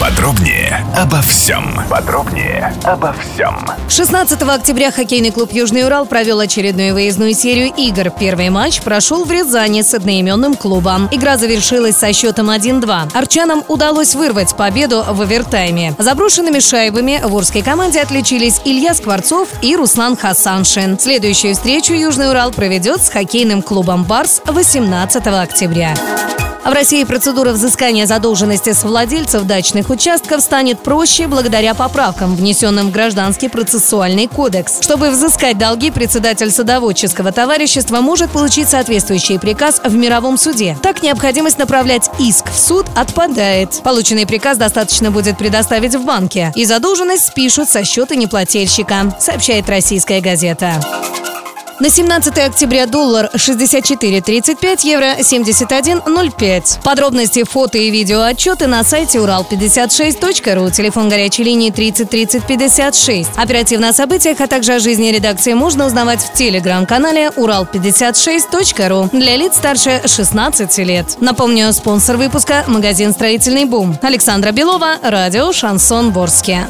Подробнее обо всем. Подробнее обо всем. 16 октября хоккейный клуб «Южный Урал» провел очередную выездную серию игр. Первый матч прошел в Рязани с одноименным клубом. Игра завершилась со счетом 1-2. Арчанам удалось вырвать победу в овертайме. Заброшенными шайбами в Урской команде отличились Илья Скворцов и Руслан Хасаншин. Следующую встречу «Южный Урал» проведет с хоккейным клубом «Барс» 18 октября. В России процедура взыскания задолженности с владельцев дачных участков станет проще благодаря поправкам, внесенным в Гражданский процессуальный кодекс. Чтобы взыскать долги, председатель садоводческого товарищества может получить соответствующий приказ в мировом суде. Так необходимость направлять иск в суд отпадает. Полученный приказ достаточно будет предоставить в банке, и задолженность спишут со счета неплательщика, сообщает российская газета. На 17 октября доллар 64.35, евро 71.05. Подробности, фото и видео отчеты на сайте урал56.ру, телефон горячей линии 30 30 56. Оперативно о событиях, а также о жизни редакции можно узнавать в телеграм-канале урал56.ру для лиц старше 16 лет. Напомню, спонсор выпуска – магазин «Строительный бум». Александра Белова, радио «Шансон Ворске».